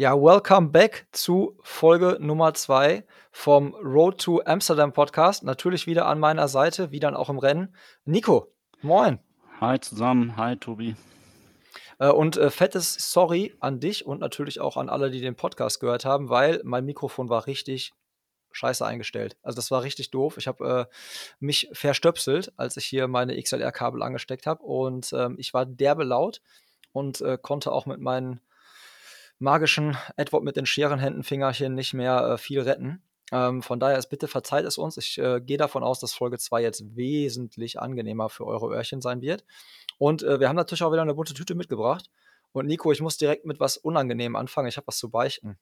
Ja, welcome back zu Folge Nummer zwei vom Road to Amsterdam Podcast. Natürlich wieder an meiner Seite, wie dann auch im Rennen. Nico, moin. Hi zusammen, hi Tobi. Äh, und äh, fettes Sorry an dich und natürlich auch an alle, die den Podcast gehört haben, weil mein Mikrofon war richtig scheiße eingestellt. Also das war richtig doof. Ich habe äh, mich verstöpselt, als ich hier meine XLR-Kabel angesteckt habe und ähm, ich war derbe laut und äh, konnte auch mit meinen magischen Edward mit den Scherenhändenfingerchen nicht mehr äh, viel retten. Ähm, von daher ist bitte verzeiht es uns. Ich äh, gehe davon aus, dass Folge 2 jetzt wesentlich angenehmer für eure Öhrchen sein wird. Und äh, wir haben natürlich auch wieder eine bunte Tüte mitgebracht. Und Nico, ich muss direkt mit was Unangenehmem anfangen. Ich habe was zu beichten.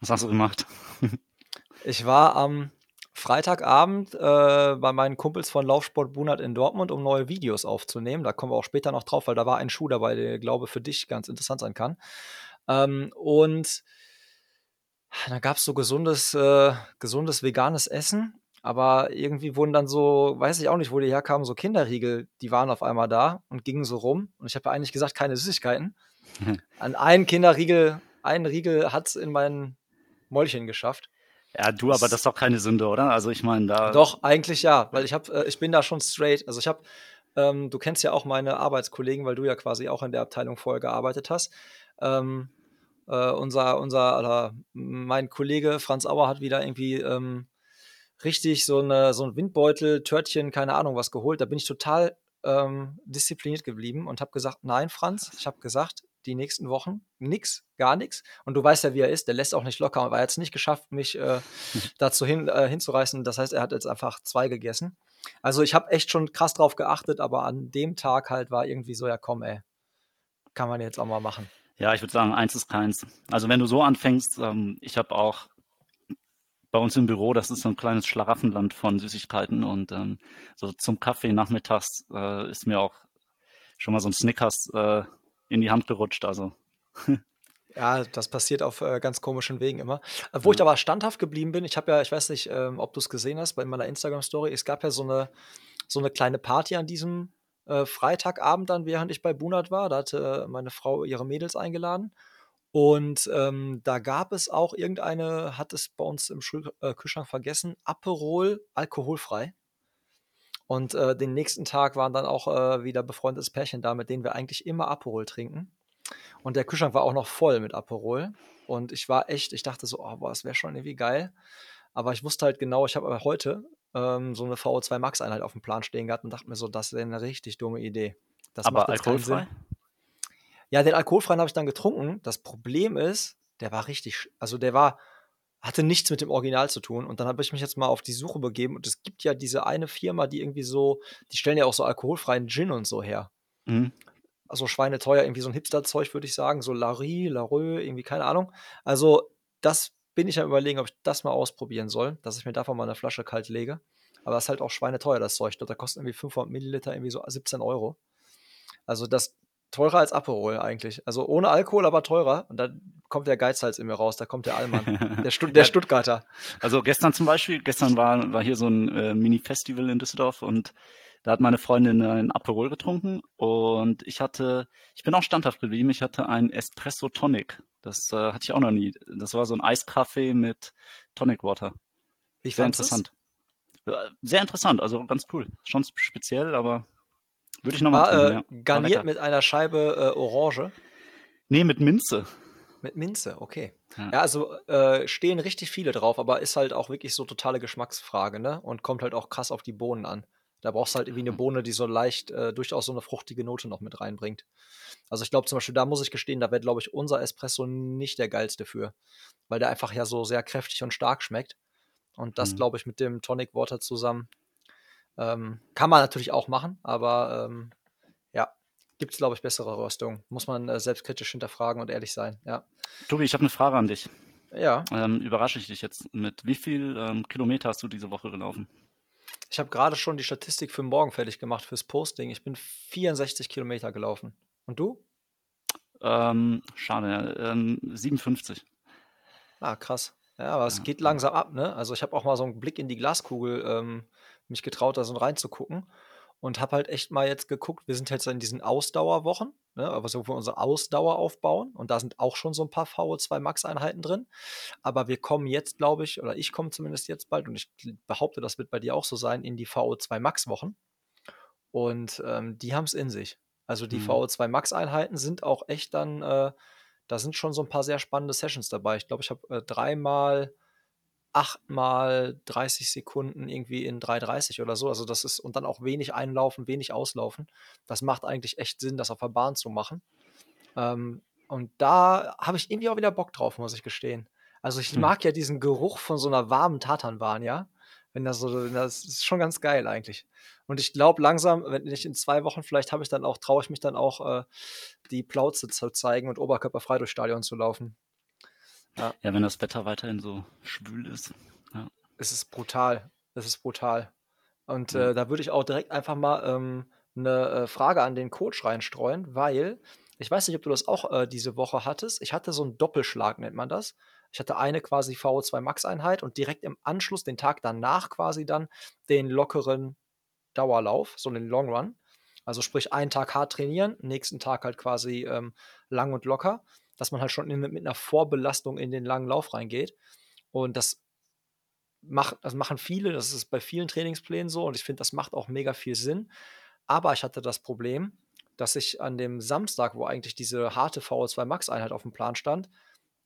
Was hast du gemacht? ich war am Freitagabend äh, bei meinen Kumpels von Laufsport Bunert in Dortmund, um neue Videos aufzunehmen. Da kommen wir auch später noch drauf, weil da war ein Schuh dabei, der, glaube für dich ganz interessant sein kann. Ähm, und da gab es so gesundes, äh, gesundes veganes Essen. Aber irgendwie wurden dann so, weiß ich auch nicht, wo die herkamen, so Kinderriegel, die waren auf einmal da und gingen so rum. Und ich habe ja eigentlich gesagt, keine Süßigkeiten. An einen Kinderriegel, einen Riegel hat es in mein Mäulchen geschafft. Ja, du, aber das ist doch keine Sünde, oder? Also ich meine, da. Doch, eigentlich ja, weil ich habe, äh, ich bin da schon straight. Also ich habe, ähm, du kennst ja auch meine Arbeitskollegen, weil du ja quasi auch in der Abteilung vorher gearbeitet hast. Ähm, äh, unser, unser, oder mein Kollege Franz Auer hat wieder irgendwie ähm, richtig so, eine, so ein Windbeutel, Törtchen, keine Ahnung was geholt. Da bin ich total ähm, diszipliniert geblieben und habe gesagt, nein, Franz, ich habe gesagt, die nächsten Wochen nix, gar nichts. Und du weißt ja, wie er ist, der lässt auch nicht locker, aber er hat es nicht geschafft, mich äh, dazu hin, äh, hinzureißen. Das heißt, er hat jetzt einfach zwei gegessen. Also ich habe echt schon krass drauf geachtet, aber an dem Tag halt war irgendwie so, ja komm, ey, kann man jetzt auch mal machen. Ja, ich würde sagen, eins ist keins. Also wenn du so anfängst, ähm, ich habe auch bei uns im Büro, das ist so ein kleines Schlaraffenland von Süßigkeiten und ähm, so zum Kaffee nachmittags äh, ist mir auch schon mal so ein Snickers äh, in die Hand gerutscht. Also Ja, das passiert auf äh, ganz komischen Wegen immer. Äh, wo ich aber standhaft geblieben bin, ich habe ja, ich weiß nicht, ähm, ob du es gesehen hast bei meiner Instagram-Story, es gab ja so eine, so eine kleine Party an diesem äh, Freitagabend dann, während ich bei Bunat war. Da hatte meine Frau ihre Mädels eingeladen. Und ähm, da gab es auch irgendeine, hat es bei uns im Schul äh, Kühlschrank vergessen, Aperol alkoholfrei. Und äh, den nächsten Tag waren dann auch äh, wieder befreundetes Pärchen da, mit denen wir eigentlich immer Aperol trinken. Und der Kühlschrank war auch noch voll mit Aperol. Und ich war echt, ich dachte so, oh, boah, das wäre schon irgendwie geil. Aber ich wusste halt genau, ich habe heute ähm, so eine VO2 Max-Einheit auf dem Plan stehen gehabt und dachte mir so, das wäre eine richtig dumme Idee. Das aber alkoholfrei? Ja, den alkoholfreien habe ich dann getrunken. Das Problem ist, der war richtig, also der war, hatte nichts mit dem Original zu tun. Und dann habe ich mich jetzt mal auf die Suche begeben. Und es gibt ja diese eine Firma, die irgendwie so, die stellen ja auch so alkoholfreien Gin und so her. Mhm. Also schweineteuer, irgendwie so ein Hipster-Zeug, würde ich sagen. So Larry, Larue, irgendwie, keine Ahnung. Also, das bin ich am überlegen, ob ich das mal ausprobieren soll, dass ich mir davon mal eine Flasche kalt lege. Aber das ist halt auch schweineteuer, das Zeug. Da kostet irgendwie 500 Milliliter irgendwie so 17 Euro. Also das teurer als Aperol eigentlich. Also ohne Alkohol, aber teurer. Und dann kommt der Geizhals in mir raus, da kommt der Allmann, der, Stutt der Stuttgarter. Also gestern zum Beispiel, gestern war, war hier so ein äh, Mini-Festival in Düsseldorf und da hat meine Freundin ein Aperol getrunken und ich hatte, ich bin auch standhaft geblieben, ich hatte ein Espresso Tonic. Das äh, hatte ich auch noch nie. Das war so ein Eiskaffee mit Tonic Water. Wie Sehr interessant. Das? Sehr interessant, also ganz cool. Schon speziell, aber würde ich nochmal trinken, äh, ja. Garniert mit einer Scheibe äh, Orange? Nee, mit Minze. Mit Minze, okay. Ja, ja also äh, stehen richtig viele drauf, aber ist halt auch wirklich so totale Geschmacksfrage, ne? Und kommt halt auch krass auf die Bohnen an. Da brauchst du halt irgendwie eine Bohne, die so leicht äh, durchaus so eine fruchtige Note noch mit reinbringt. Also ich glaube zum Beispiel, da muss ich gestehen, da wäre, glaube ich, unser Espresso nicht der geilste für. Weil der einfach ja so sehr kräftig und stark schmeckt. Und das, mhm. glaube ich, mit dem Tonic Water zusammen ähm, kann man natürlich auch machen, aber ähm, ja, gibt es, glaube ich, bessere Röstungen. Muss man äh, selbstkritisch hinterfragen und ehrlich sein, ja. Tobi, ich habe eine Frage an dich. Ja. Ähm, überrasche ich dich jetzt mit. Wie viel ähm, Kilometer hast du diese Woche gelaufen? Ich habe gerade schon die Statistik für morgen fertig gemacht fürs Posting. Ich bin 64 Kilometer gelaufen. Und du? Ähm, schade, ähm, 57. Ah, krass. Ja, aber es ja. geht langsam ab, ne? Also ich habe auch mal so einen Blick in die Glaskugel ähm, mich getraut, da so reinzugucken. Und habe halt echt mal jetzt geguckt wir sind jetzt in diesen Ausdauerwochen, ne, aber so wo wir unsere Ausdauer aufbauen und da sind auch schon so 'n paar VO2 Max Einheiten drin. Aber wir kommen jetzt, glaube ich oder ich komme zumindest jetzt bald und ich behaupte, das wird bei dir auch so sein, in die VO2 Max Wochen. Und, ähm, die haben's in sich. Also, die Mhm. VO2 Max Einheiten sind auch echt dann äh, da sind schon so 'n paar sehr spannende Sessions dabei. Ich glaube, ich habe, äh, dreimal, achtmal 30 Sekunden irgendwie in 3:30 oder so. Also, das ist und dann auch wenig einlaufen, wenig auslaufen. Das macht eigentlich echt Sinn, das auf der Bahn zu machen. Ähm, und da habe ich irgendwie auch wieder Bock drauf, muss ich gestehen. Also, ich Mhm. mag ja diesen Geruch von so 'ner warmen Tatanbahn, ja? Wenn das so das ist schon ganz geil eigentlich. Und ich glaube langsam, wenn ich in 2 Wochen vielleicht habe ich dann auch traue ich mich dann auch, äh, die Plauze zu zeigen und oberkörperfrei durchs Stadion zu laufen. Ja. Ja, wenn das Wetter weiterhin so schwül ist, ja. Es ist brutal. Es ist brutal. Und, Ja. äh, da würde ich auch direkt einfach mal, ähm, 'ne, äh, Frage an den Coach reinstreuen, weil ich weiß nicht, ob du das auch, äh, diese Woche hattest. Ich hatte so 'n Doppelschlag, nennt man das. Ich hatte eine quasi VO2 Max Einheit und direkt im Anschluss, den Tag danach quasi dann den lockeren Dauerlauf, so 'nen Long Run. Also, sprich, einen Tag hart trainieren, nächsten Tag halt quasi, ähm, lang und locker, dass man halt schon in mit 'ner Vorbelastung in den langen Lauf reingeht. Und das macht das machen viele, das ist bei vielen Trainingsplänen so und ich finde, das macht auch mega viel Sinn. Aber ich hatte das Problem, dass ich an dem Samstag, wo eigentlich diese harte VO2 Max Einheit aufm Plan stand,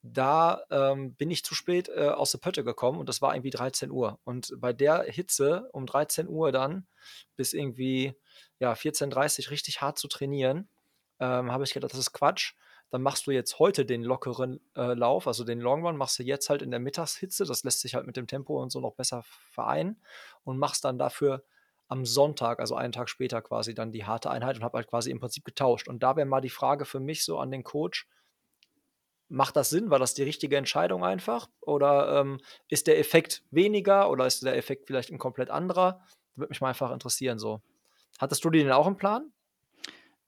da, ähm, bin ich zu spät, äh, aus der Pötte gekommen und das war irgendwie 13:00. Und bei der Hitze um 13:00 dann bis irgendwie, ja, 14:30 richtig hart zu trainieren, ähm, habe ich gedacht: „Das ist Quatsch.“ Dann machst du jetzt heute den lockeren, äh, Lauf, also, den Long Run machst du jetzt halt in der Mittagshitze. Das lässt sich halt mit dem Tempo und so noch besser vereinen und machst dann dafür am Sonntag, also, einen Tag später quasi dann die harte Einheit und habe halt quasi im Prinzip getauscht. Und da wäre mal die Frage für mich so an den Coach macht das Sinn? War das die richtige Entscheidung einfach? Oder, ähm, ist der Effekt weniger oder ist der Effekt vielleicht 'n komplett anderer? Würde mich mal einfach interessieren so. Hattest du denn auch im Plan?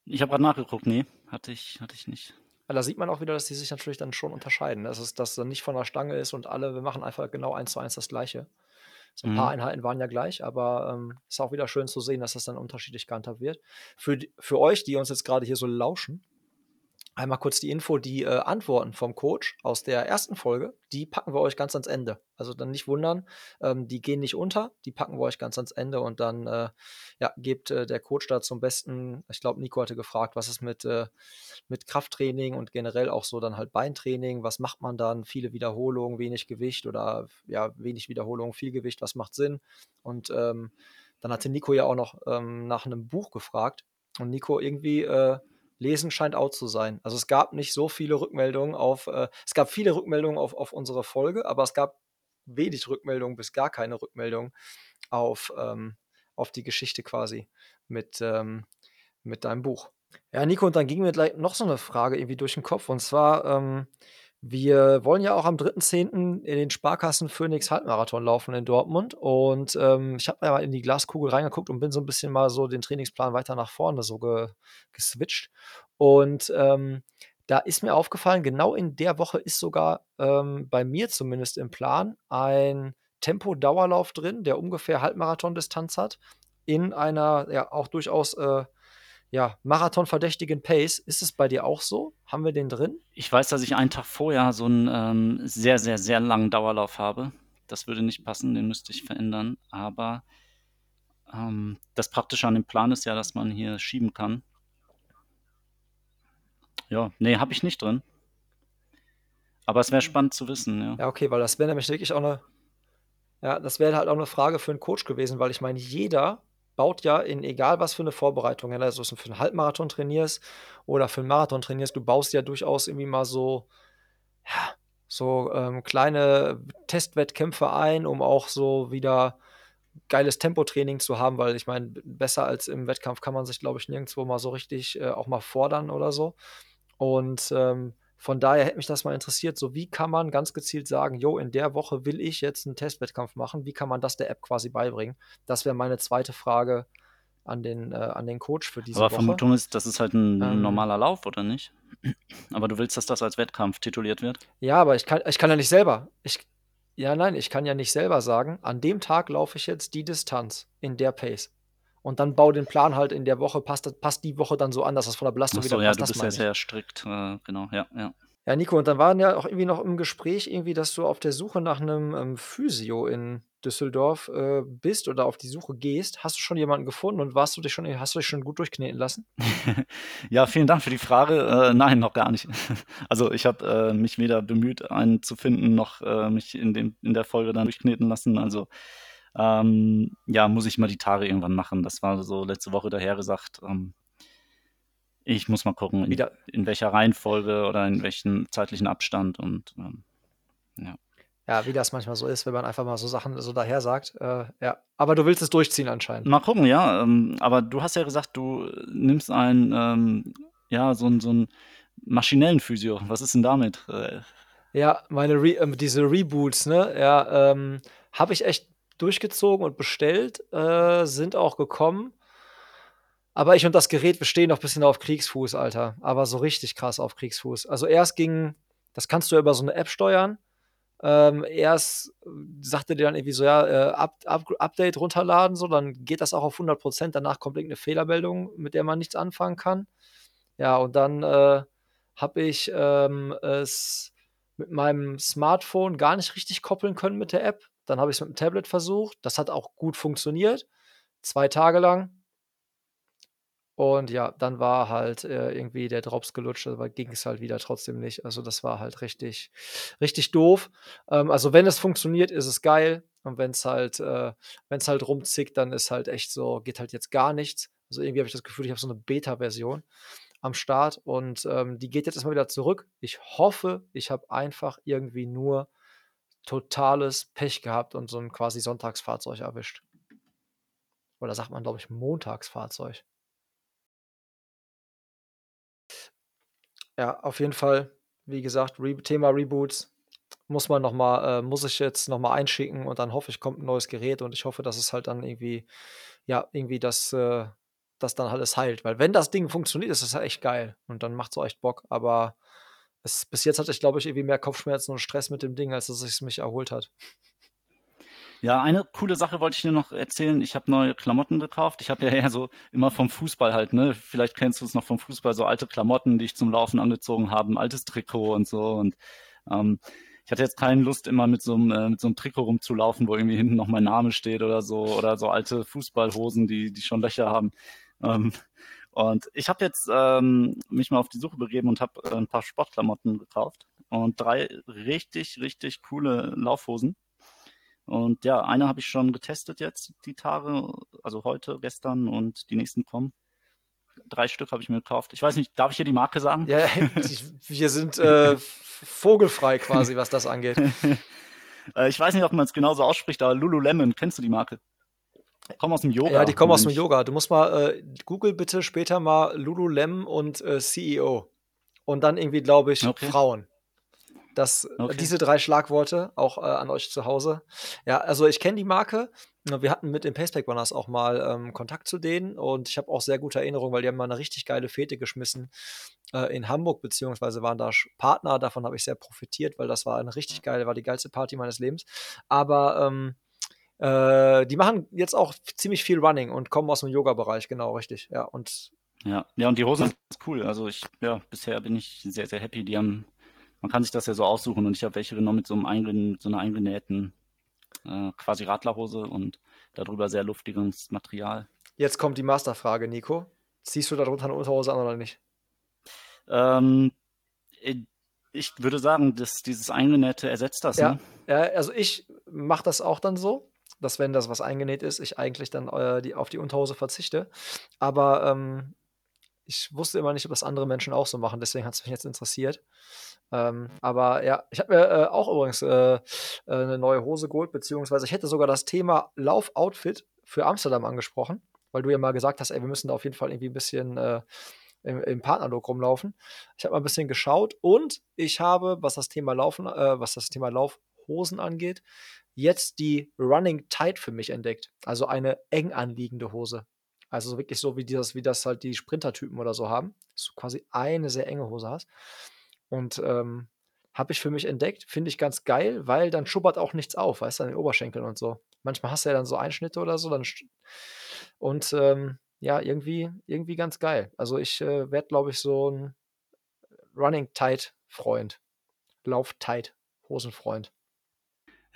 Ich habe grad nachgeguckt, ne, hatte ich hatte ich nicht. Weil da sieht man auch wieder, dass die sich natürlich dann schon unterscheiden, ne? Dass es das dann nicht von der Stange ist und alle wir machen einfach genau 1 zu 1 das Gleiche. So 'n paar Mhm. Einheiten waren ja gleich, aber, ähm, ist auch wieder schön zu sehen, dass das dann unterschiedlich gehandhabt wird. Für für euch, die uns jetzt grade hier so lauschen, einmal kurz die Info, die, äh, Antworten vom Coach aus der 1. Folge, die packen wir euch ganz ans Ende. Also, dann nicht wundern, ähm, die gehen nicht unter, die packen wir euch ganz ans Ende und dann, äh, ja, gibt, äh, der Coach da zum Besten ich glaube, Nico hatte gefragt, was ist mit äh, mit Krafttraining und generell auch so dann halt Beintraining, was macht man dann? Viele Wiederholungen, wenig Gewicht oder ja, wenig Wiederholung, viel Gewicht, was macht Sinn? Und, ähm, dann hatte Nico ja auch noch, ähm, nach 'nem Buch gefragt und Nico irgendwie, äh Lesen scheint out zu sein. Also, es gab nicht so viele Rückmeldungen auf äh, es gab viele Rückmeldungen auf auf unsere Folge, aber es gab wenig Rückmeldungen bis gar keine Rückmeldung auf ähm, auf die Geschichte quasi mit ähm, mit deinem Buch. Ja, Nico, und dann ging mir gleich noch so 'ne Frage irgendwie durch 'n Kopf und zwar, ähm, wir wollen ja auch am 3.10. in den Sparkassen Phoenix Halbmarathon laufen in Dortmund und, ähm, ich habe mal in die Glaskugel reingeguckt und bin so 'n bisschen mal so den Trainingsplan weiter nach vorne so ge geswitcht. Und, ähm, da ist mir aufgefallen, genau in der Woche ist sogar, ähm, bei mir zumindest im Plan ein Tempo-Dauerlauf drin, der ungefähr Halbmarathon-Distanz hat in einer, ja, auch durchaus, äh, ja, marathonverdächtigen Pace. Ist es bei dir auch so? Haben wir den drin? Ich weiß, dass ich einen Tag vorher so 'n, ähm, sehr, sehr, sehr langen Dauerlauf habe. Das würde nicht passen, den müsste ich verändern. Aber, ähm, das Praktische an dem Plan ist ja, dass man hier schieben kann. Ja, ne, habe ich nicht drin. Aber es wäre spannend zu wissen, ja. Ja, okay, weil das wäre nämlich wirklich auch 'ne ja, das wäre halt auch 'ne Frage für 'n Coach gewesen, weil ich meine, jeder baut ja in egal was für 'ne Vorbereitung, wenn du also für 'n Halbmarathon trainierst oder für 'n Marathon trainierst, du baust ja durchaus irgendwie mal so ja, so, ähm, kleine Testwettkämpfe ein, um auch so wieder geiles Tempotraining zu haben, weil ich meine, besser als im Wettkampf kann man sich, glaube ich, nirgendwo mal so richtig, äh, auch mal fordern oder so. Und, ähm, von daher hätte mich das mal interessiert, so wie kann man ganz gezielt sagen: „Jo, in der Woche will ich jetzt 'n Testwettkampf machen.“ Wie kann man das der App quasi beibringen? Das wäre meine 2. Frage an den äh, an den Coach für diese Aber Woche. Vermutung ist, das ist halt 'n Ähm normaler Lauf, oder nicht? Aber du willst, dass das als Wettkampf tituliert wird? Ja, aber ich kann ich kann ja nicht selber ich ja, nein, ich kann ja nicht selber sagen: „An dem Tag laufe ich jetzt die Distanz in der Pace.“ Und dann bau den Plan halt in der Woche, passt, passt die Woche dann so an, dass das von der Belastung Ach so, wieder ja, passt. du Das bist ja sehr strikt, äh, genau, ja, ja. Ja, Nico, und dann waren ja auch irgendwie noch im Gespräch irgendwie, dass du auf der Suche nach einem ähm, Physio in Düsseldorf äh, bist oder auf die Suche gehst. Hast du schon jemanden gefunden und warst du dich schon, hast du dich schon gut durchkneten lassen? Ja, vielen Dank für die Frage. Äh, nein, noch gar nicht. Also ich habe äh, mich weder bemüht, einen zu finden, noch äh, mich in, dem, in der Folge dann durchkneten lassen. Also ähm, ja, muss ich mal die Tage irgendwann machen. Das war so letzte Woche dahergesagt. Ähm, ich muss mal gucken, in, Wieder. in welcher Reihenfolge oder in welchem zeitlichen Abstand und ähm, ja. Ja, wie das manchmal so ist, wenn man einfach mal so Sachen so daher sagt. Äh, ja, aber du willst es durchziehen anscheinend. Mal gucken, ja. Ähm, aber du hast ja gesagt, du nimmst einen, ähm, ja, so, einen- so einen maschinellen Physio. Was ist denn damit? Äh, Ja, meine Re ähm, diese Reboots, ne? Ja, ähm, habe ich echt durchgezogen und bestellt, äh, sind auch gekommen. Aber ich und das Gerät, wir stehen noch ein bisschen auf Kriegsfuß, Alter. Aber so richtig krass auf Kriegsfuß. Also erst ging, das kannst du ja über so eine App steuern. Ähm, erst äh, sagte der dann irgendwie so, ja, äh, Up, Up, Update runterladen, so, dann geht das auch auf 100%. Danach kommt irgendeine Fehlermeldung, mit der man nichts anfangen kann. Ja, und dann äh, habe ich ähm, es mit meinem Smartphone gar nicht richtig koppeln können mit der App. Dann habe ich es mit dem Tablet versucht. Das hat auch gut funktioniert. Zwei Tage lang. Und ja, dann war halt äh, irgendwie der Drops gelutscht, aber ging es halt wieder trotzdem nicht. Also das war halt richtig, richtig doof. Ähm, also wenn es funktioniert, ist es geil. Und wenn es halt, äh, wenn es halt rumzickt, dann ist halt echt so, geht halt jetzt gar nichts. Also irgendwie habe ich das Gefühl, ich habe so eine Beta-Version am Start und ähm, die geht jetzt erstmal wieder zurück. Ich hoffe, ich habe einfach irgendwie nur totales Pech gehabt und so ein quasi Sonntagsfahrzeug erwischt. Oder sagt man, glaube ich, Montagsfahrzeug. Ja, auf jeden Fall, wie gesagt, Re Thema Reboots muss man noch mal, äh, muss ich jetzt noch mal einschicken und dann hoffe ich, kommt ein neues Gerät und ich hoffe, dass es halt dann irgendwie, ja, irgendwie das, äh, das dann alles heilt. Weil wenn das Ding funktioniert, ist das ja echt geil und dann macht es auch echt Bock. Aber es, bis jetzt hatte ich, glaube ich, irgendwie mehr Kopfschmerzen und Stress mit dem Ding, als dass es mich erholt hat. Ja, eine coole Sache wollte ich dir noch erzählen. Ich habe neue Klamotten gekauft. Ich habe ja eher so immer vom Fußball halt, ne? Vielleicht kennst du es noch vom Fußball, so alte Klamotten, die ich zum Laufen angezogen habe, ein altes Trikot und so. Und ähm, ich hatte jetzt keine Lust, immer mit so einem, äh, mit so einem Trikot rumzulaufen, wo irgendwie hinten noch mein Name steht oder so, oder so alte Fußballhosen, die, die schon Löcher haben. Ähm, und ich habe jetzt ähm, mich mal auf die Suche begeben und habe äh, ein paar Sportklamotten gekauft und drei richtig, richtig coole Laufhosen. Und ja, eine habe ich schon getestet jetzt die Tage, also heute, gestern und die nächsten kommen. Drei Stück habe ich mir gekauft. Ich weiß nicht, darf ich hier die Marke sagen? Ja, wir sind äh, vogelfrei quasi, was das angeht. Äh, ich weiß nicht, ob man es genauso ausspricht, aber Lululemon, kennst du die Marke? Kommen aus dem Yoga. Ja, die kommen aus dem. Yoga. Du musst mal, äh, Google bitte später mal Lululemon und äh, CEO. Und dann irgendwie, glaube ich, Okay. Frauen. Das, Okay. Diese drei Schlagworte auch äh, an euch zu Hause. Ja, also ich kenne die Marke. Wir hatten mit den Paceback Runners auch mal ähm, Kontakt zu denen und ich habe auch sehr gute Erinnerungen, weil die haben mal eine richtig geile Fete geschmissen äh, in Hamburg, beziehungsweise waren da Partner. Davon habe ich sehr profitiert, weil das war eine richtig geile, war die geilste Party meines Lebens. Aber ähm, äh, die machen jetzt auch ziemlich viel Running und kommen aus dem Yoga-Bereich, genau, richtig. Ja, und Ja, ja, und die Hosen sind cool. Also ich, ja, bisher bin ich sehr, sehr happy. Die haben, man kann sich das ja so aussuchen und ich habe welche genommen mit so einem eingen, so einer eingenähten äh, quasi Radlerhose und darüber sehr luftiges Material. jetzt kommt die Masterfrage, Nico. Ziehst du darunter eine Unterhose an oder nicht? Ähm, äh, ich würde sagen, dass dieses Eingenähte ersetzt das, Ja. ne? Ja, also ich mache das auch dann so, dass wenn das was eingenäht ist, ich eigentlich dann äh, die, auf die Unterhose verzichte. Aber ähm, ich wusste immer nicht, ob das andere Menschen auch so machen, deswegen hat es mich jetzt interessiert. Ähm, aber ja, ich habe mir äh, auch übrigens äh, äh, eine neue Hose geholt, beziehungsweise ich hätte sogar das Thema Laufoutfit für Amsterdam angesprochen, weil du ja mal gesagt hast, ey, wir müssen da auf jeden Fall irgendwie ein bisschen äh, im, im Partnerlook rumlaufen. Ich habe mal ein bisschen geschaut und ich habe, was das Thema Laufen, äh, was das Thema Laufhosen angeht, jetzt die Running Tight für mich entdeckt. Also eine eng anliegende Hose. Also so wirklich so wie das, wie das halt die Sprintertypen oder so haben, dass du quasi eine sehr enge Hose hast. Und ähm, habe ich für mich entdeckt, finde ich ganz geil, weil dann schubbert auch nichts auf, weißt du, an den Oberschenkeln und so. manchmal hast du ja dann so Einschnitte oder so, dann und, ähm, ja, irgendwie irgendwie ganz geil. Also, ich, äh, werde, glaube ich, so 'n Running Tight Freund. Lauf Tight Hosenfreund.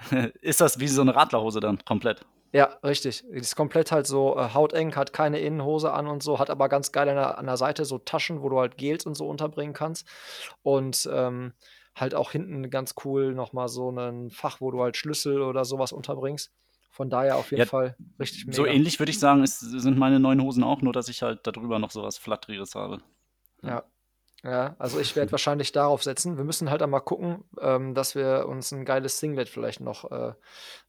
Ist das wie so 'ne Radlerhose dann komplett? Ja, richtig. Ist komplett halt so, äh, hauteng, hat keine Innenhose an und so, hat aber ganz geil an der an der Seite so Taschen, wo du halt Gels und so unterbringen kannst und, ähm, halt auch hinten ganz cool noch mal so 'nen Fach, wo du halt Schlüssel oder so was unterbringst. Von daher auf jeden Ja, Fall richtig so mega. ähnlich würde ich sagen, ist sind meine neuen Hosen auch, nur dass ich halt da drüber noch so was Flatteriges habe. Ja. Ja. Also, ich werde wahrscheinlich darauf setzen. Wir müssen halt einmal gucken, ähm, dass wir uns 'n geiles Singlet vielleicht noch, äh,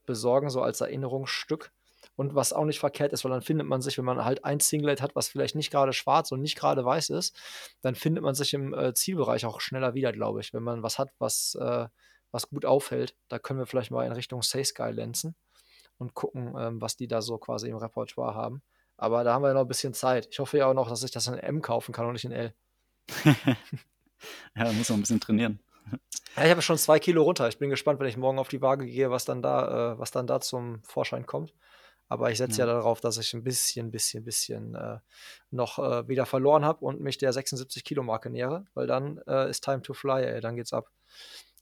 besorgen, so als Erinnerungsstück. Und was auch nicht verkehrt ist, weil dann findet man sich, wenn man halt ein Singlet hat, was vielleicht nicht grade schwarz und nicht grade weiß ist, dann findet man sich im, äh, Zielbereich auch schneller wieder, glaube ich, wenn man was hat, was, äh was gut auffällt. Da können wir vielleicht mal in Richtung SaySky lenzen und gucken, ähm, was die da so quasi im Repertoire haben. Aber da haben wir ja noch 'n bisschen Zeit. Ich hoffe ja auch noch, dass ich das in M kaufen kann und nicht in L. Ja, muss noch 'n bisschen trainieren. Ja, ich habe schon 2 Kilo runter. Ich bin gespannt, wenn ich morgen auf die Waage gehe, was dann da äh, was dann da zum Vorschein kommt. Aber ich setze ja Ja. darauf, dass ich 'n bisschen bisschen bisschen, äh, noch, äh, wieder verloren habe und mich der 76 Kilo Marke nähere, weil dann, äh, ist Time to Fly, ey, dann geht's ab.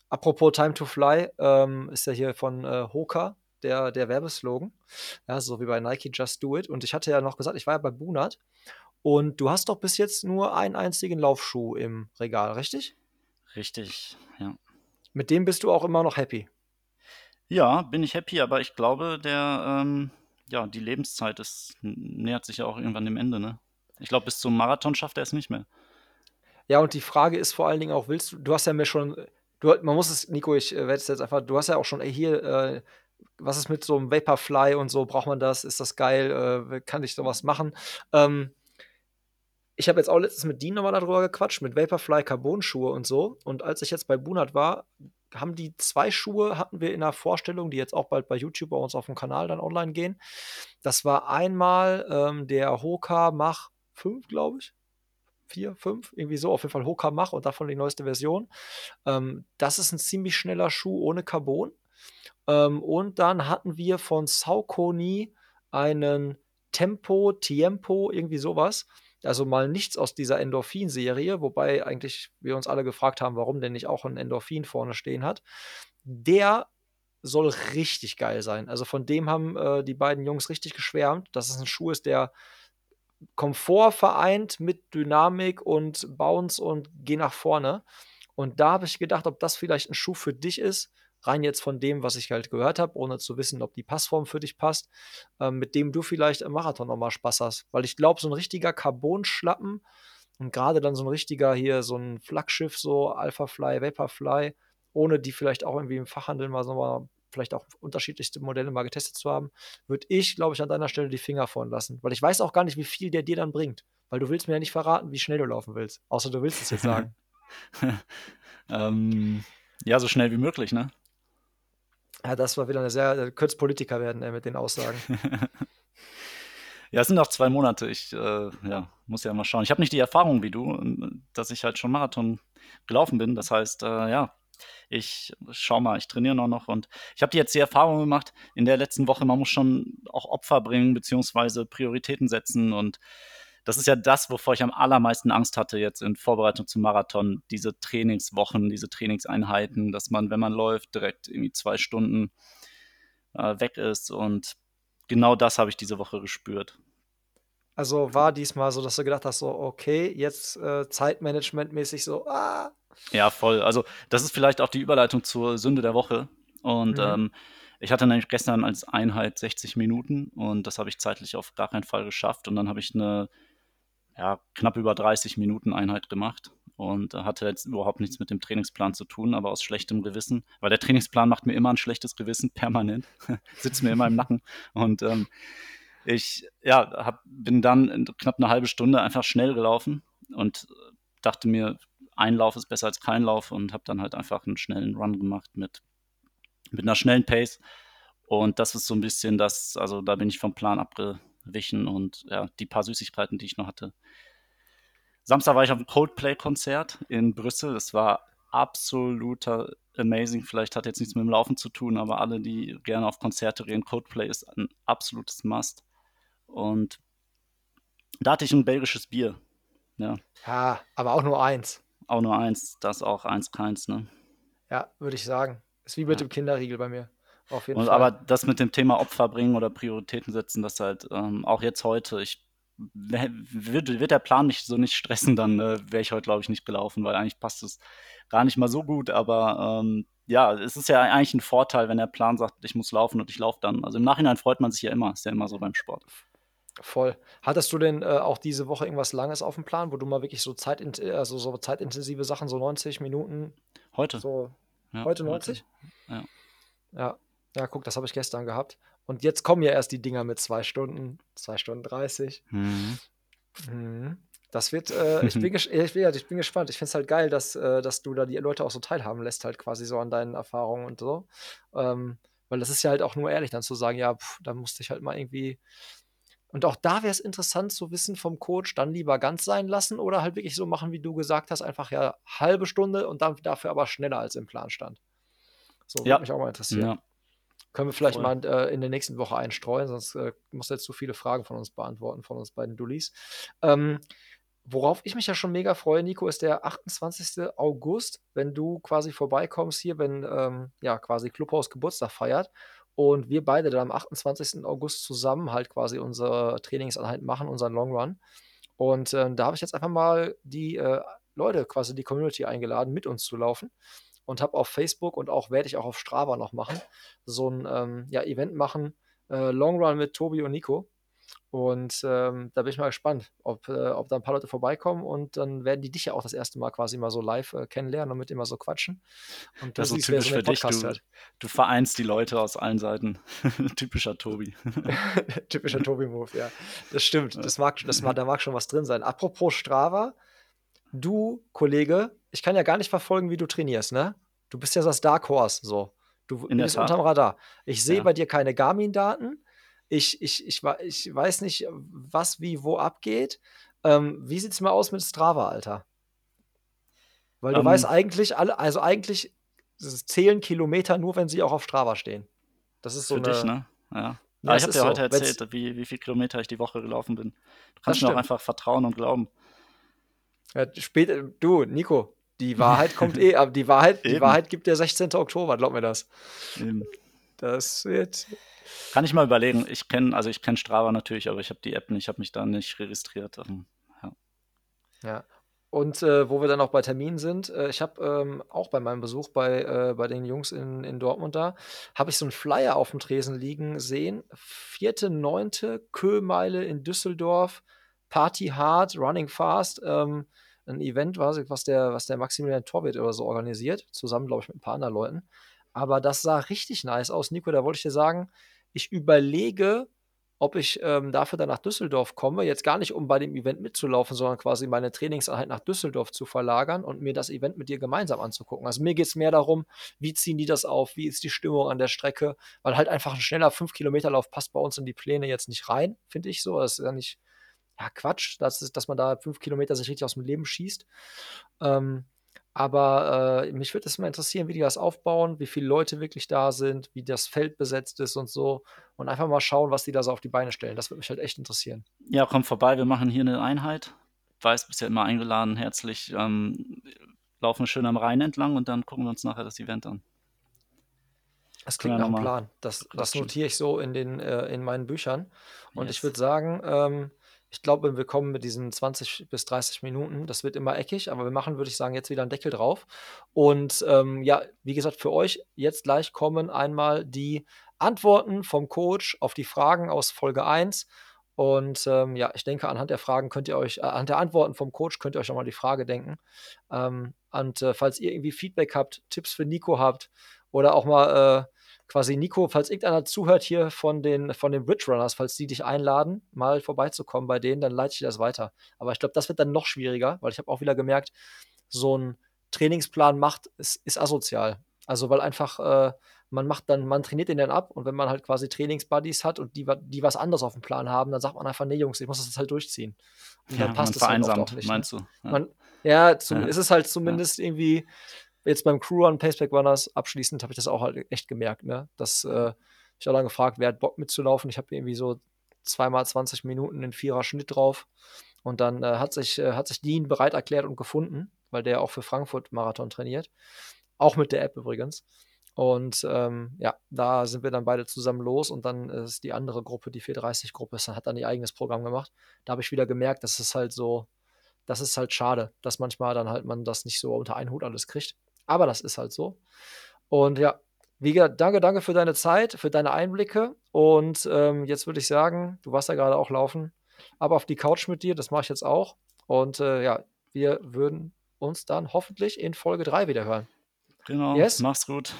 Apropos Time to Fly, ähm, ist ja hier von, äh, Hoka der der Werbeslogan, ja, so wie bei Nike Just Do It. Und ich hatte ja noch gesagt, ich war ja bei Bunert und du hast doch bis jetzt nur einen einzigen Laufschuh im Regal, richtig? Richtig, ja. Mit dem bist du auch immer noch happy? Ja, bin ich happy, aber ich glaube, der, ähm ja, die Lebenszeit ist nähert sich ja auch irgendwann dem Ende, ne? Ich glaube, bis zum Marathon schafft er es nicht mehr. Ja, und die Frage ist vor allen Dingen auch, willst du du hast ja mir schon du man muss es Nico, ich, äh, werde es jetzt einfach du hast ja auch schon, ey, hier, äh was ist mit so 'nem Vaporfly und so? Braucht man das? Ist das geil? Äh, kann ich so was machen? Ähm ich habe jetzt auch letztens mit Dean noch mal da drüber gequatscht, mit Vaporfly Carbon-Schuhe und so. Und als ich jetzt bei Bunert war, haben die 2 Schuhe hatten wir in der Vorstellung, die jetzt auch bald bei YouTube bei uns aufm Kanal dann online gehen. Das war einmal, ähm, der Hoka Mach 5, glaube ich. 4, 5, irgendwie so, auf jeden Fall Hoka Mach und davon die neueste Version. Ähm, das ist 'n ziemlich schneller Schuh ohne Carbon. Ähm, und dann hatten wir von Saucony einen Tempo Tiempo, irgendwie so was. Also, mal nichts aus dieser Endorphin-Serie, wobei eigentlich wir uns alle gefragt haben, warum der nicht auch 'n Endorphin vorne stehen hat. Der soll richtig geil sein. Also, von dem haben, äh, die beiden Jungs richtig geschwärmt, dass es 'n Schuh ist, der Komfort vereint mit Dynamik und Bounce und geh nach vorne. Und da habe ich gedacht, ob das vielleicht 'n Schuh für dich ist, rein jetzt von dem, was ich halt gehört habe, ohne zu wissen, ob die Passform für dich passt, ähm, mit dem du vielleicht im Marathon noch mal Spaß hast. Weil ich glaube, so 'n richtiger Carbon-Schlappen und grade dann so 'n richtiger hier so 'n Flaggschiff, so Alphafly, Vaporfly, ohne die vielleicht auch irgendwie im Fachhandel mal so mal vielleicht auch unterschiedlichste Modelle mal getestet zu haben, würde ich, glaube ich, an deiner Stelle die Finger von lassen. Weil ich weiß auch gar nicht, wie viel der dir dann bringt. Weil du willst mir ja nicht verraten, wie schnell du laufen willst, außer du willst es jetzt sagen. Ähm, ja, so schnell wie möglich, ne? Ja, das war wieder 'ne sehr äh, könntest Politiker werden, ey, mit den Aussagen. Ja, es sind noch 2 Monate. Ich, äh, ja, muss ja mal schauen. Ich habe nicht die Erfahrung wie du, ähm, dass ich halt schon Marathon gelaufen bin. Das heißt, äh, ja, ich schaue mal, ich trainiere nur noch und ich habe jetzt die Erfahrung gemacht in der letzten Woche, man muss schon auch Opfer bringen beziehungsweise Prioritäten setzen. Und das ist ja das, wovor ich am allermeisten Angst hatte jetzt in Vorbereitung zum Marathon, diese Trainingswochen, diese Trainingseinheiten, dass man, wenn man läuft, direkt irgendwie 2 Stunden, äh, weg ist. Und genau das habe ich diese Woche gespürt. Also, war diesmal so, dass du gedacht hast, so: „Okay, jetzt, äh, zeitmanagementmäßig so, ah?“ Ja, voll. Also, das ist vielleicht auch die Überleitung zur Sünde der Woche. Und, Mhm. ähm, ich hatte nämlich gestern als Einheit 60 Minuten und das habe ich zeitlich auf gar keinen Fall geschafft. Und dann habe ich 'ne, ja, knapp über 30 Minuten Einheit gemacht und, äh, hatte jetzt überhaupt nichts mit dem Trainingsplan zu tun, aber aus schlechtem Gewissen, weil der Trainingsplan macht mir immer 'n schlechtes Gewissen, permanent, sitzt mir immer im Nacken. Und, ähm, ich, ja, habe bin dann knapp 'ne 1/2 Stunde einfach schnell gelaufen und dachte mir, ein Lauf ist besser als kein Lauf und habe dann halt einfach 'n schnellen Run gemacht mit mit 'ner schnellen Pace. Und das ist so 'n bisschen das also, da bin ich vom Plan abgewichen und ja, die paar Süßigkeiten, die ich noch hatte. Samstag war ich auf'm Coldplay-Konzert in Brüssel. Das war absoluter amazing. Vielleicht hat jetzt nichts mit dem Laufen zu tun, aber alle, die gerne auf Konzerte gehen, Codeplay ist ein absolutes Must. Und da hatte ich ein belgisches Bier. Ja. Ja, aber auch nur eins. Auch nur eins, das auch eins keins, ne? Ja, würde ich sagen. Ist wie mit Ja. dem Kinderriegel bei mir. Auf jeden Und Fall. aber das mit dem Thema Opfer bringen oder Prioritäten setzen, das halt ähm, auch jetzt heute, ich würde wird der Plan mich so nicht stressen, dann äh, wäre ich heute, glaube ich, nicht gelaufen, weil eigentlich passt es gar nicht mal so gut. Aber ähm, ja, es ist ja eigentlich ein Vorteil, wenn der Plan sagt, ich muss laufen und ich laufe dann. Also im Nachhinein freut man sich ja immer, ist ja immer so beim Sport. Voll. Hattest du denn äh, auch diese Woche irgendwas Langes auf dem Plan, wo du mal wirklich so, Zeit, also so zeitintensive Sachen, so 90 Minuten, Heute. so Ja, heute 90? Ja. Ja, ja, guck, das habe ich gestern gehabt. Und jetzt kommen ja erst die Dinger mit zwei Stunden, zwei Stunden 30. Mhm. Mhm. Das wird, äh, ich, bin ich, bin, ja, ich bin gespannt. Ich finde es halt geil, dass, äh, dass du da die Leute auch so teilhaben lässt, halt quasi so an deinen Erfahrungen und so. Ähm, weil das ist ja halt auch nur ehrlich, dann zu sagen, ja, pff, da musste ich halt mal irgendwie. Und auch da wäre es interessant zu wissen vom Coach, dann lieber ganz sein lassen oder halt wirklich so machen, wie du gesagt hast, einfach ja halbe Stunde und dann dafür aber schneller als im Plan stand. So würde Ja. mich auch mal interessieren. Ja. Können wir vielleicht Voll. mal äh, in der nächsten Woche einstreuen, sonst äh, muss jetzt zu viele Fragen von uns beantworten, von uns beiden Dullis. Ähm, worauf ich mich ja schon mega freue, Nico, ist der 28. August, wenn du quasi vorbeikommst hier, wenn ähm, ja quasi Clubhaus Geburtstag feiert und wir beide dann am 28. August zusammen halt quasi unsere Trainingseinheit machen, unseren Long Run. Und ähm, da habe ich jetzt einfach mal die äh, Leute, quasi die Community eingeladen, mit uns zu laufen und habe auf Facebook und auch werde ich auch auf Strava noch machen, so ein ähm, ja, Event machen, äh, Long Run mit Tobi und Nico. Und ähm, da bin ich mal gespannt, ob, äh, ob da ein paar Leute vorbeikommen und dann werden die dich ja auch das erste Mal quasi mal so live äh, kennenlernen und mit immer so quatschen. Und du Das ist so typisch so für dich. Du, hört. du vereinst die Leute aus allen Seiten. Typischer Tobi. Typischer Tobi-Move, ja. Das stimmt. Das mag, das mag, da mag schon was drin sein. Apropos Strava, du, Kollege, ich kann ja gar nicht verfolgen, wie du trainierst, ne? Du bist ja das Dark Horse, so. Du In bist unterm Radar. Ich sehe Ja. bei dir keine Garmin-Daten. Ich, ich, ich, ich weiß nicht, was wie wo abgeht. Ähm, wie sieht's mal aus mit Strava, Alter? Weil du Ähm, weißt eigentlich, alle, also eigentlich zählen Kilometer nur, wenn sie auch auf Strava stehen. Das ist so Für eine. dich, ne? Ja. Ja, es ich habe dir so. heute Wenn's- erzählt, wie, wie viele Kilometer ich die Woche gelaufen bin. Du kannst mir auch einfach vertrauen und glauben. Ja, später, du, Nico, die Wahrheit kommt eh, aber die Wahrheit, die. Wahrheit gibt der 16. Oktober, glaub mir das. Eben. Das wird. Kann ich mal überlegen. Ich kenne, also ich kenne Strava natürlich, aber ich habe die App nicht, ich habe mich da nicht registriert. Ähm, Ja. Ja. Und äh, wo wir dann auch bei Terminen sind, äh, ich habe ähm, auch bei meinem Besuch bei, äh, bei den Jungs in, in Dortmund da, habe ich so einen Flyer auf dem Tresen liegen sehen. Vierte, neunte Köhmeile in Düsseldorf, Party Hard, Running Fast. Ähm, ein Event, was, was, der, was der Maximilian Torwitt oder so organisiert, zusammen, glaube ich, mit ein paar anderen Leuten. Aber das sah richtig nice aus. Nico, da wollte ich dir sagen, ich überlege, ob ich ähm, dafür dann nach Düsseldorf komme. Jetzt gar nicht, um bei dem Event mitzulaufen, sondern quasi meine Trainingseinheit nach Düsseldorf zu verlagern und mir das Event mit dir gemeinsam anzugucken. Also mir geht es mehr darum, wie ziehen die das auf, wie ist die Stimmung an der Strecke, weil halt einfach ein schneller 5-Kilometer-Lauf passt bei uns in die Pläne jetzt nicht rein, finde ich so. Das ist ja nicht, ja, Quatsch, dass, dass man da 5 Kilometer sich richtig aus dem Leben schießt. Ähm, aber äh, mich würde es mal interessieren, wie die das aufbauen, wie viele Leute wirklich da sind, wie das Feld besetzt ist und so. Und einfach mal schauen, was die da so auf die Beine stellen. Das würde mich halt echt interessieren. ja, komm vorbei, wir machen hier eine Einheit. Weiß, bist ja immer eingeladen, herzlich. Ähm, laufen schön am Rhein entlang und dann gucken wir uns nachher das Event an. Das klingt nach einem Plan. Das, das notiere ich so in, den, äh, in meinen Büchern. Und ich Yes. würde sagen, ähm, ich glaube, wir kommen mit diesen 20 bis 30 Minuten. Das wird immer eckig, aber wir machen, würde ich sagen, jetzt wieder einen Deckel drauf. Und ähm, ja, wie gesagt, für euch jetzt gleich kommen einmal die Antworten vom Coach auf die Fragen aus Folge 1. Und ähm, ja, ich denke, anhand der Fragen könnt ihr euch, äh, anhand der Antworten vom Coach könnt ihr euch schon mal die Frage denken. Ähm, und äh, falls ihr irgendwie Feedback habt, Tipps für Nico habt oder auch mal äh, quasi Nico, falls irgendeiner zuhört hier von den, von den Bridge Runners, falls die dich einladen, mal vorbeizukommen bei denen, dann leite ich dir das weiter. Aber ich glaube, das wird dann noch schwieriger, weil ich habe auch wieder gemerkt, so ein Trainingsplan macht, ist, ist asozial. Also weil einfach, äh, man macht dann, man trainiert den dann ab und wenn man halt quasi Trainingsbuddies hat und die, die was anderes auf dem Plan haben, dann sagt man einfach, nee Jungs, ich muss das jetzt halt durchziehen. Und Ja, dann passt man es halt auch nicht. Ne? meinst du? Ja. Ja, zum, Ja. ist es halt zumindest irgendwie, jetzt beim Crew Run, Paceback Runners, abschließend habe ich das auch halt echt gemerkt, ne? Dass, äh, ich habe dann gefragt, wer hat Bock mitzulaufen? Ich habe irgendwie so zweimal 20 Minuten in Vierer Schnitt drauf. Und dann äh, hat, sich, äh, hat sich Dean bereit erklärt und gefunden, weil der auch für Frankfurt Marathon trainiert. Auch mit der App übrigens. Und ähm, ja, da sind wir dann beide zusammen los und dann ist die andere Gruppe, die 430-Gruppe, hat dann ihr eigenes Programm gemacht. Da habe ich wieder gemerkt, dass es halt so, das ist halt schade, dass manchmal dann halt man das nicht so unter einen Hut alles kriegt. Aber das ist halt so. Und ja, wie gesagt, danke, danke für deine Zeit, für deine Einblicke. Und ähm, jetzt würde ich sagen, du warst ja gerade auch laufen, aber auf die Couch mit dir, das mache ich jetzt auch. Und äh, ja, wir würden uns dann hoffentlich in Folge 3 wieder hören. Genau, yes? mach's gut.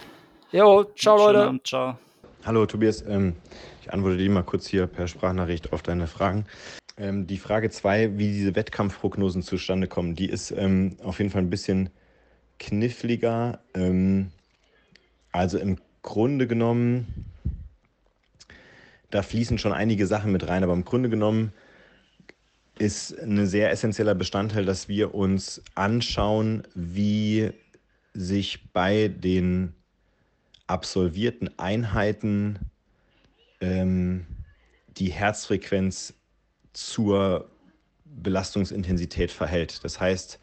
Jo, ciao Leute. Abend, ciao. Hallo Tobias, ähm, ich antworte dir mal kurz hier per Sprachnachricht auf deine Fragen. Ähm, die Frage 2, wie diese Wettkampfprognosen zustande kommen, die ist ähm, auf jeden Fall ein bisschen kniffliger. Ähm, also im Grunde genommen, da fließen schon einige Sachen mit rein, aber im Grunde genommen ist ein sehr essentieller Bestandteil, dass wir uns anschauen, wie sich bei den absolvierten Einheiten ähm, die Herzfrequenz zur Belastungsintensität verhält. Das heißt,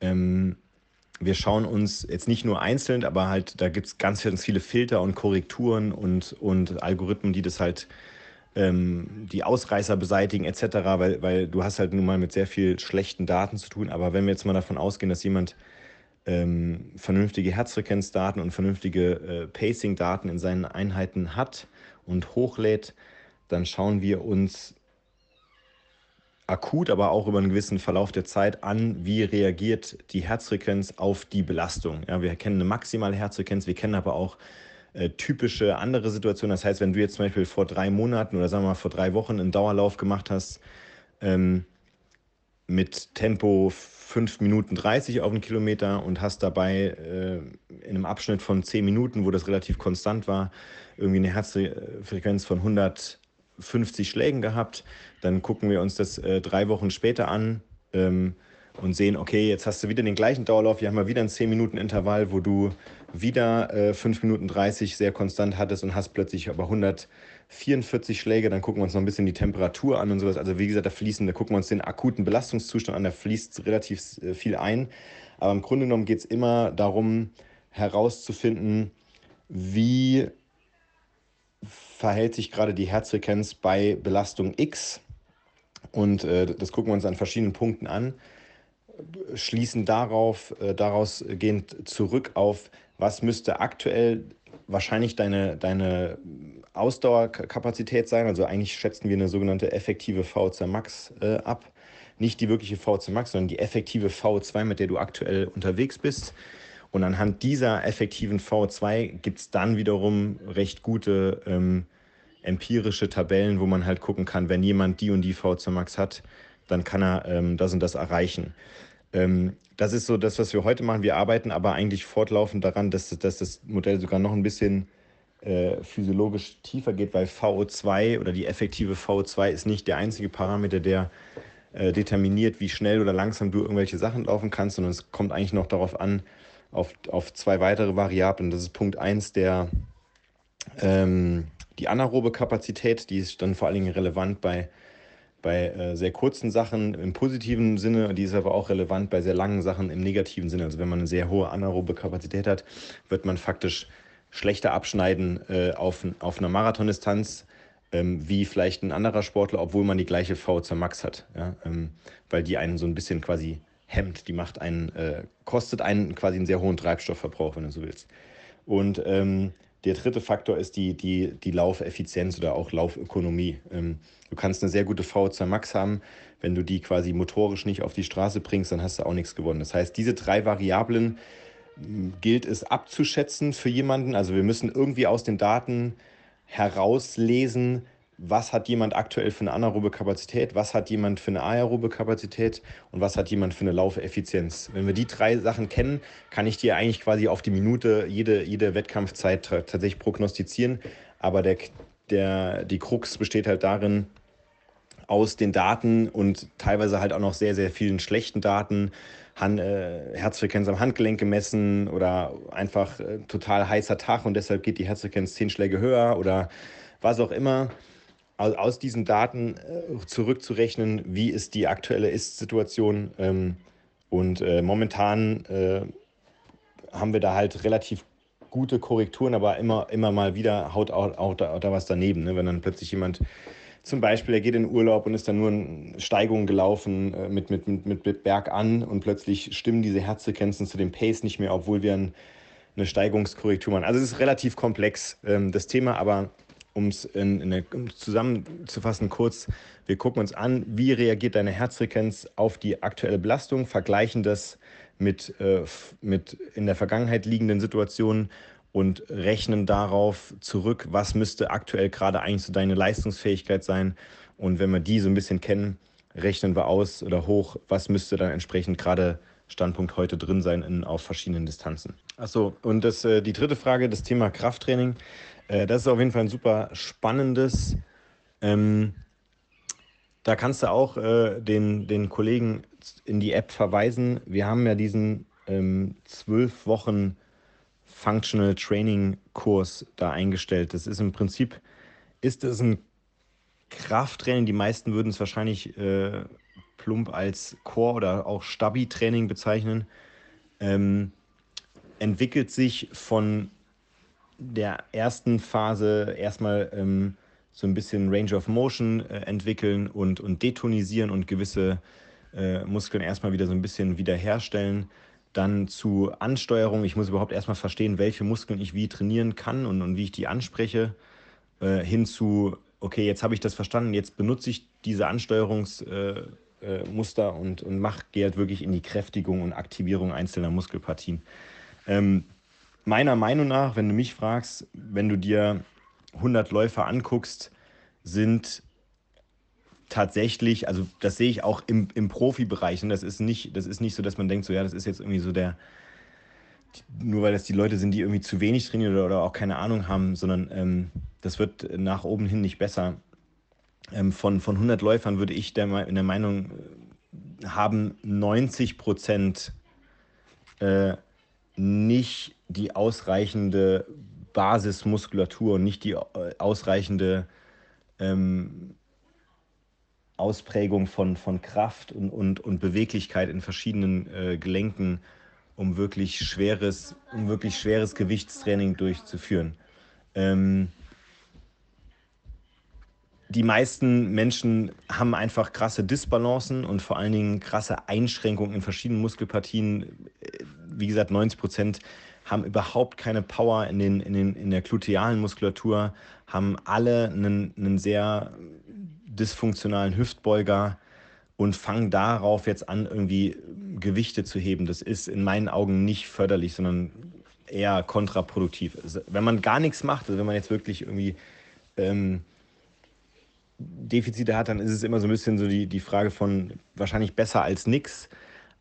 ähm, wir schauen uns jetzt nicht nur einzeln, aber halt, da gibt es ganz, ganz viele Filter und Korrekturen und, und Algorithmen, die das halt, ähm, die Ausreißer beseitigen etc., weil, weil du hast halt nun mal mit sehr viel schlechten Daten zu tun. Aber wenn wir jetzt mal davon ausgehen, dass jemand ähm, vernünftige Herzfrequenzdaten und vernünftige äh, Pacing-Daten in seinen Einheiten hat und hochlädt, dann schauen wir uns akut, aber auch über einen gewissen Verlauf der Zeit an, wie reagiert die Herzfrequenz auf die Belastung. Ja, wir kennen eine maximale Herzfrequenz, wir kennen aber auch äh, typische andere Situationen. Das heißt, wenn du jetzt zum Beispiel vor drei Monaten oder sagen wir mal vor drei Wochen einen Dauerlauf gemacht hast, ähm, mit Tempo 5 Minuten 30 auf einen Kilometer und hast dabei äh, in einem Abschnitt von 10 Minuten, wo das relativ konstant war, irgendwie eine Herzfrequenz von 100 50 Schlägen gehabt. Dann gucken wir uns das äh, drei Wochen später an ähm, und sehen, okay, jetzt hast du wieder den gleichen Dauerlauf. Wir haben mal wieder ein 10-Minuten-Intervall, wo du wieder äh, 5 Minuten 30 sehr konstant hattest und hast plötzlich aber 144 Schläge. Dann gucken wir uns noch ein bisschen die Temperatur an und sowas. Also wie gesagt, da fließen, da gucken wir uns den akuten Belastungszustand an, da fließt relativ äh, viel ein. Aber im Grunde genommen geht es immer darum, herauszufinden, wie verhält sich gerade die Herzfrequenz bei Belastung X. Und äh, das gucken wir uns an verschiedenen Punkten an, schließen darauf, äh, daraus gehend zurück auf, was müsste aktuell wahrscheinlich deine, deine Ausdauerkapazität sein. Also eigentlich schätzen wir eine sogenannte effektive VO2 Max äh, ab. Nicht die wirkliche VO2 Max, sondern die effektive VO2, mit der du aktuell unterwegs bist. Und anhand dieser effektiven V2 gibt es dann wiederum recht gute ähm, empirische Tabellen, wo man halt gucken kann, wenn jemand die und die V2 Max hat, dann kann er ähm, das und das erreichen. Ähm, das ist so das, was wir heute machen. Wir arbeiten aber eigentlich fortlaufend daran, dass, dass das Modell sogar noch ein bisschen äh, physiologisch tiefer geht, weil VO2 oder die effektive VO2 ist nicht der einzige Parameter, der äh, determiniert, wie schnell oder langsam du irgendwelche Sachen laufen kannst, sondern es kommt eigentlich noch darauf an, auf, auf zwei weitere Variablen. Das ist Punkt 1, der ähm, die anaerobe Kapazität, die ist dann vor allen Dingen relevant bei, bei äh, sehr kurzen Sachen im positiven Sinne, die ist aber auch relevant bei sehr langen Sachen im negativen Sinne. Also wenn man eine sehr hohe anaerobe Kapazität hat, wird man faktisch schlechter abschneiden äh, auf, auf einer Marathondistanz, ähm, wie vielleicht ein anderer Sportler, obwohl man die gleiche V2 Max hat. Ja? Ähm, weil die einen so ein bisschen quasi hemmt. Die macht einen, äh, kostet einen quasi einen sehr hohen Treibstoffverbrauch, wenn du so willst. Und ähm, der dritte Faktor ist die, die, die Laufeffizienz oder auch Laufökonomie. Ähm, du kannst eine sehr gute VO2 Max haben. Wenn du die quasi motorisch nicht auf die Straße bringst, dann hast du auch nichts gewonnen. Das heißt, diese drei Variablen hm, gilt es abzuschätzen für jemanden. Also wir müssen irgendwie aus den Daten herauslesen, was hat jemand aktuell für eine anaerobe Kapazität, was hat jemand für eine aerobe Kapazität und was hat jemand für eine Laufeffizienz. Wenn wir die drei Sachen kennen, kann ich dir eigentlich quasi auf die Minute jede, jede Wettkampfzeit tatsächlich prognostizieren. Aber der, der, die Krux besteht halt darin, aus den Daten und teilweise halt auch noch sehr, sehr vielen schlechten Daten Hand, äh, Herzfrequenz am Handgelenk gemessen oder einfach äh, total heißer Tag und deshalb geht die Herzfrequenz zehn Schläge höher oder was auch immer. Aus diesen Daten äh, zurückzurechnen, wie ist die aktuelle Ist-Situation. Ähm, und äh, momentan äh, haben wir da halt relativ gute Korrekturen, aber immer, immer mal wieder haut auch, auch, da, auch da was daneben. Ne? Wenn dann plötzlich jemand zum Beispiel, er geht in Urlaub und ist dann nur eine Steigung gelaufen mit, mit, mit, mit, mit Berg an und plötzlich stimmen diese Herzfrequenzen zu dem Pace nicht mehr, obwohl wir ein, eine Steigungskorrektur machen. Also es ist relativ komplex, ähm, das Thema, aber um es zusammenzufassen kurz, wir gucken uns an, wie reagiert deine Herzfrequenz auf die aktuelle Belastung, vergleichen das mit, äh, mit in der Vergangenheit liegenden Situationen und rechnen darauf zurück, was müsste aktuell gerade eigentlich so deine Leistungsfähigkeit sein. Und wenn wir die so ein bisschen kennen, rechnen wir aus oder hoch, was müsste dann entsprechend gerade Standpunkt heute drin sein in, auf verschiedenen Distanzen. Achso, und das, äh, die dritte Frage, das Thema Krafttraining. Äh, das ist auf jeden Fall ein super spannendes. Ähm, da kannst du auch äh, den, den Kollegen in die App verweisen. Wir haben ja diesen ähm, zwölf Wochen Functional Training Kurs da eingestellt. Das ist im Prinzip, ist es ein Krafttraining. Die meisten würden es wahrscheinlich äh, plump als Core oder auch Stabi-Training bezeichnen. Ähm, entwickelt sich von der ersten Phase erstmal ähm, so ein bisschen Range of Motion äh, entwickeln und, und detonisieren und gewisse äh, Muskeln erstmal wieder so ein bisschen wiederherstellen dann zu Ansteuerung. Ich muss überhaupt erstmal verstehen, welche Muskeln ich wie trainieren kann und, und wie ich die anspreche, äh, hin zu, okay, jetzt habe ich das verstanden, jetzt benutze ich diese Ansteuerungsmuster äh, äh, und, und mach, gehe halt wirklich in die Kräftigung und Aktivierung einzelner Muskelpartien. Ähm, meiner Meinung nach, wenn du mich fragst, wenn du dir 100 Läufer anguckst, sind tatsächlich, also das sehe ich auch im, im Profibereich und das ist nicht, das ist nicht so, dass man denkt, so ja, das ist jetzt irgendwie so der, nur weil das die Leute sind, die irgendwie zu wenig trainieren oder, oder auch keine Ahnung haben, sondern ähm, das wird nach oben hin nicht besser. Ähm, von, von 100 Läufern würde ich der, in der Meinung äh, haben 90 Prozent äh, nicht die ausreichende Basismuskulatur und nicht die äh, ausreichende ähm, Ausprägung von, von Kraft und, und, und Beweglichkeit in verschiedenen äh, Gelenken, um wirklich schweres, um wirklich schweres Gewichtstraining durchzuführen. Ähm, die meisten Menschen haben einfach krasse Disbalancen und vor allen Dingen krasse Einschränkungen in verschiedenen Muskelpartien. Wie gesagt, 90 Prozent haben überhaupt keine Power in, den, in, den, in der glutealen Muskulatur, haben alle einen, einen sehr dysfunktionalen Hüftbeuger und fangen darauf jetzt an, irgendwie Gewichte zu heben. Das ist in meinen Augen nicht förderlich, sondern eher kontraproduktiv. Also wenn man gar nichts macht, also wenn man jetzt wirklich irgendwie ähm, Defizite hat, dann ist es immer so ein bisschen so die, die Frage von wahrscheinlich besser als nichts.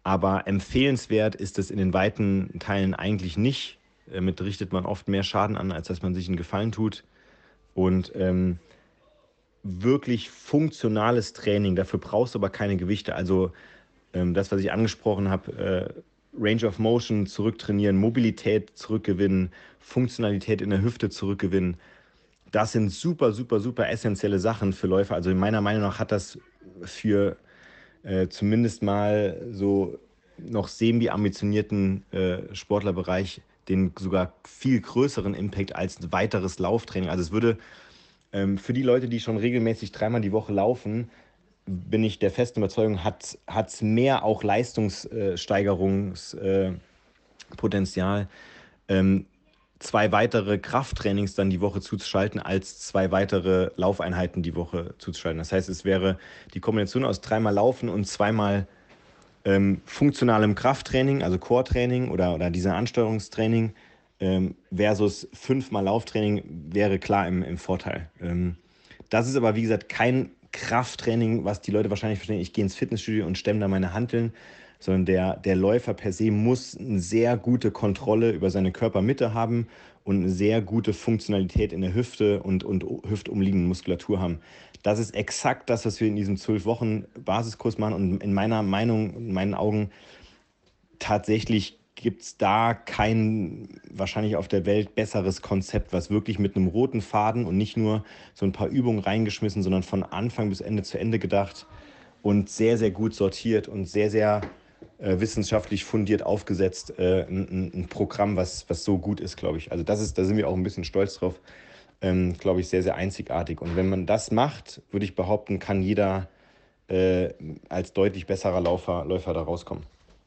Aber empfehlenswert ist es in den weiten Teilen eigentlich nicht. Damit richtet man oft mehr Schaden an, als dass man sich einen Gefallen tut. Und ähm, wirklich funktionales Training. Dafür brauchst du aber keine Gewichte. Also ähm, das, was ich angesprochen habe, äh, Range of Motion zurücktrainieren, Mobilität zurückgewinnen, Funktionalität in der Hüfte zurückgewinnen. Das sind super, super, super essentielle Sachen für Läufer. Also in meiner Meinung nach hat das für äh, zumindest mal so noch semi-ambitionierten äh, Sportlerbereich den sogar viel größeren Impact als ein weiteres Lauftraining. Also es würde ähm, für die Leute, die schon regelmäßig dreimal die Woche laufen, bin ich der festen Überzeugung, hat es mehr auch Leistungssteigerungspotenzial, äh, ähm, zwei weitere Krafttrainings dann die Woche zuzuschalten, als zwei weitere Laufeinheiten die Woche zuzuschalten. Das heißt, es wäre die Kombination aus dreimal Laufen und zweimal ähm, funktionalem Krafttraining, also Core-Training oder, oder dieser Ansteuerungstraining, ähm, versus fünfmal Lauftraining wäre klar im, im Vorteil. Ähm, das ist aber, wie gesagt, kein Krafttraining, was die Leute wahrscheinlich verstehen. Ich gehe ins Fitnessstudio und stemme da meine Hanteln, sondern der, der Läufer per se muss eine sehr gute Kontrolle über seine Körpermitte haben und eine sehr gute Funktionalität in der Hüfte und, und hüftumliegenden Muskulatur haben. Das ist exakt das, was wir in diesem zwölf Wochen Basiskurs machen und in meiner Meinung, in meinen Augen tatsächlich gibt es da kein wahrscheinlich auf der Welt besseres Konzept, was wirklich mit einem roten Faden und nicht nur so ein paar Übungen reingeschmissen, sondern von Anfang bis Ende zu Ende gedacht und sehr, sehr gut sortiert und sehr, sehr äh, wissenschaftlich fundiert aufgesetzt, äh, ein, ein, Programm, was, was so gut ist, glaube ich. Also das ist, da sind wir auch ein bisschen stolz drauf, ähm, glaube ich, sehr, sehr einzigartig. Und wenn man das macht, würde ich behaupten, kann jeder äh, als deutlich besserer Laufer, Läufer da rauskommen.